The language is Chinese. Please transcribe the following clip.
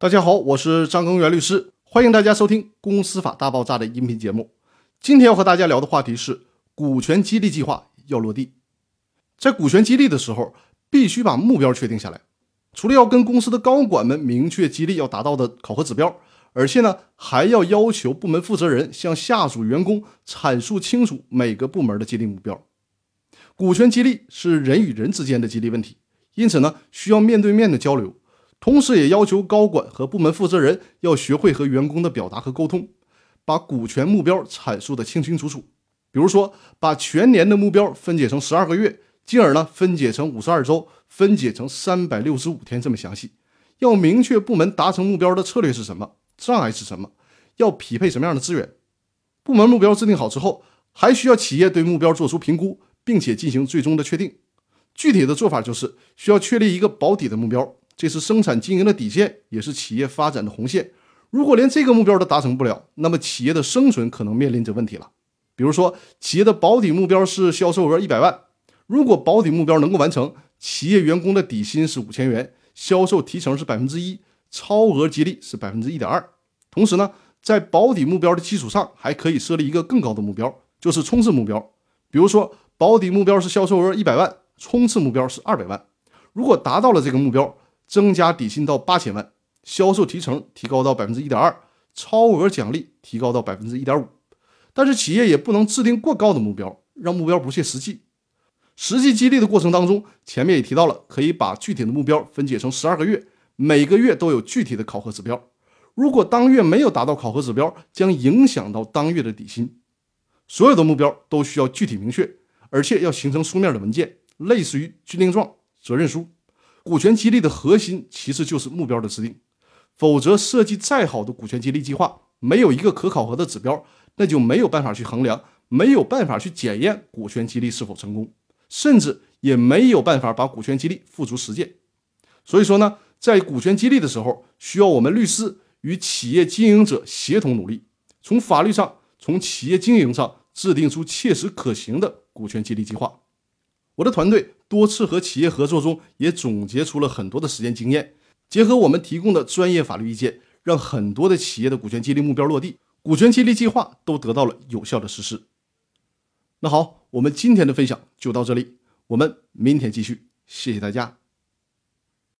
大家好，我是张根源律师，欢迎大家收听《公司法大爆炸》的音频节目。今天要和大家聊的话题是股权激励计划要落地。在股权激励的时候，必须把目标确定下来。除了要跟公司的高管们明确激励要达到的考核指标，而且呢，还要要求部门负责人向下属员工阐述清楚每个部门的激励目标。股权激励是人与人之间的激励问题，因此呢，需要面对面的交流。同时，也要求高管和部门负责人要学会和员工的表达和沟通，把股权目标阐述的清清楚楚。比如说，把全年的目标分解成十二个月，进而呢分解成五十二周，分解成三百六十五天这么详细。要明确部门达成目标的策略是什么，障碍是什么，要匹配什么样的资源。部门目标制定好之后，还需要企业对目标做出评估，并且进行最终的确定。具体的做法就是需要确立一个保底的目标。这是生产经营的底线，也是企业发展的红线。如果连这个目标都达成不了，那么企业的生存可能面临着问题了。比如说，企业的保底目标是销售额一百万，如果保底目标能够完成，企业员工的底薪是五千元，销售提成是百分之一，超额激励是百分之一点二。同时呢，在保底目标的基础上，还可以设立一个更高的目标，就是冲刺目标。比如说，保底目标是销售额一百万，冲刺目标是二百万。如果达到了这个目标，增加底薪到八千万，销售提成提高到百分之一点二，超额奖励提高到百分之一点五。但是企业也不能制定过高的目标，让目标不切实际。实际激励的过程当中，前面也提到了，可以把具体的目标分解成十二个月，每个月都有具体的考核指标。如果当月没有达到考核指标，将影响到当月的底薪。所有的目标都需要具体明确，而且要形成书面的文件，类似于军令状、责任书。股权激励的核心其实就是目标的制定，否则设计再好的股权激励计划，没有一个可考核的指标，那就没有办法去衡量，没有办法去检验股权激励是否成功，甚至也没有办法把股权激励付诸实践。所以说呢，在股权激励的时候，需要我们律师与企业经营者协同努力，从法律上，从企业经营上制定出切实可行的股权激励计划。我的团队多次和企业合作中，也总结出了很多的实践经验，结合我们提供的专业法律意见，让很多的企业的股权激励目标落地，股权激励计划都得到了有效的实施。那好，我们今天的分享就到这里，我们明天继续，谢谢大家。